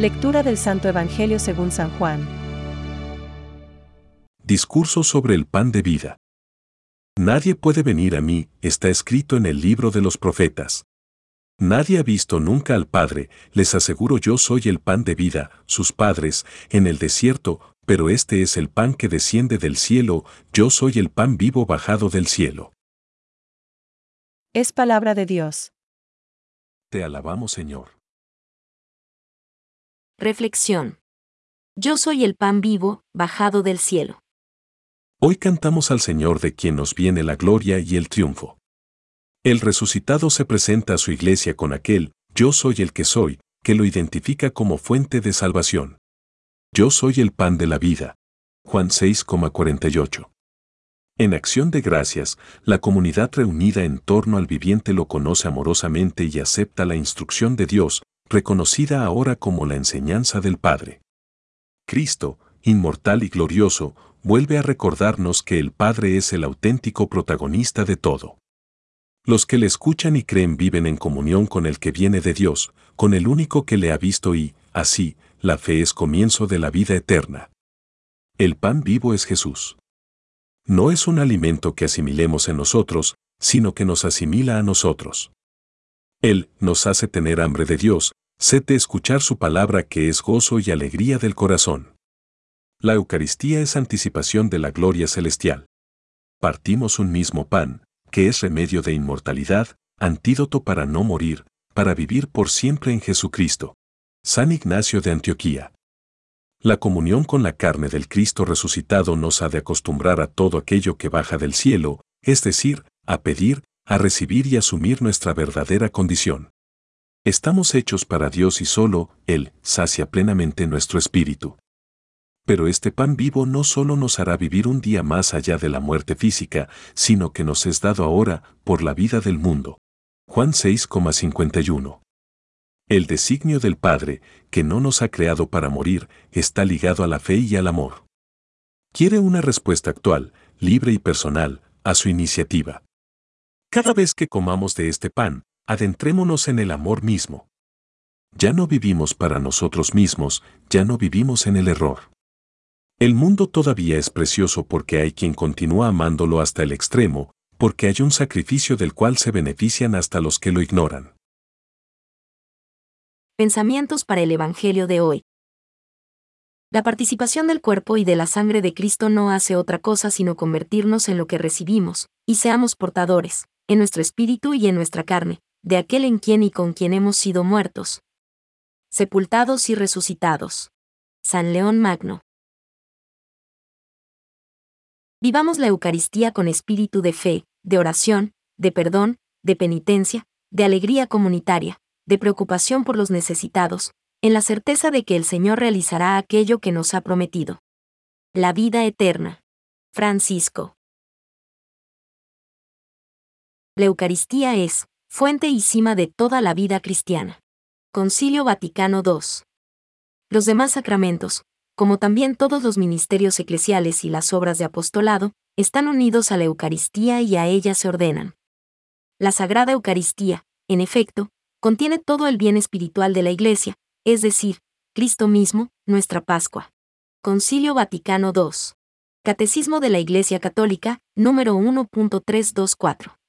Lectura del Santo Evangelio según San Juan. Discurso sobre el pan de vida. Nadie puede venir a mí, está escrito en el libro de los profetas. Nadie ha visto nunca al Padre, les aseguro yo soy el pan de vida, sus padres, en el desierto, pero este es el pan que desciende del cielo, yo soy el pan vivo bajado del cielo. Es palabra de Dios. Te alabamos Señor. Reflexión. Yo soy el pan vivo, bajado del cielo. Hoy cantamos al Señor de quien nos viene la gloria y el triunfo. El resucitado se presenta a su iglesia con aquel, yo soy el que soy, que lo identifica como fuente de salvación. Yo soy el pan de la vida. Juan 6,48. En acción de gracias, la comunidad reunida en torno al viviente lo conoce amorosamente y acepta la instrucción de Dios, reconocida ahora como la enseñanza del Padre. Cristo, inmortal y glorioso, vuelve a recordarnos que el Padre es el auténtico protagonista de todo. Los que le escuchan y creen viven en comunión con el que viene de Dios, con el único que le ha visto y, así, la fe es comienzo de la vida eterna. El pan vivo es Jesús. No es un alimento que asimilemos en nosotros, sino que nos asimila a nosotros. Él nos hace tener hambre de Dios, sed de escuchar su palabra que es gozo y alegría del corazón. La Eucaristía es anticipación de la gloria celestial. Partimos un mismo pan, que es remedio de inmortalidad, antídoto para no morir, para vivir por siempre en Jesucristo. San Ignacio de Antioquía. La comunión con la carne del Cristo resucitado nos ha de acostumbrar a todo aquello que baja del cielo, es decir, a pedir, a recibir y asumir nuestra verdadera condición. Estamos hechos para Dios y solo Él sacia plenamente nuestro espíritu. Pero este pan vivo no solo nos hará vivir un día más allá de la muerte física, sino que nos es dado ahora por la vida del mundo. Juan 6,51. El designio del Padre, que no nos ha creado para morir, está ligado a la fe y al amor. Quiere una respuesta actual, libre y personal, a su iniciativa. Cada vez que comamos de este pan, adentrémonos en el amor mismo. Ya no vivimos para nosotros mismos, ya no vivimos en el error. El mundo todavía es precioso porque hay quien continúa amándolo hasta el extremo, porque hay un sacrificio del cual se benefician hasta los que lo ignoran. Pensamientos para el Evangelio de hoy. La participación del cuerpo y de la sangre de Cristo no hace otra cosa sino convertirnos en lo que recibimos, y seamos portadores, en nuestro espíritu y en nuestra carne, de aquel en quien y con quien hemos sido muertos, sepultados y resucitados. San León Magno. Vivamos la Eucaristía con espíritu de fe, de oración, de perdón, de penitencia, de alegría comunitaria, de preocupación por los necesitados, en la certeza de que el Señor realizará aquello que nos ha prometido. La vida eterna. Francisco. La Eucaristía es, fuente y cima de toda la vida cristiana. Concilio Vaticano II. Los demás sacramentos, como también todos los ministerios eclesiales y las obras de apostolado, están unidos a la Eucaristía y a ella se ordenan. La Sagrada Eucaristía, en efecto, contiene todo el bien espiritual de la Iglesia, es decir, Cristo mismo, nuestra Pascua. Concilio Vaticano II. Catecismo de la Iglesia Católica, número 1.324.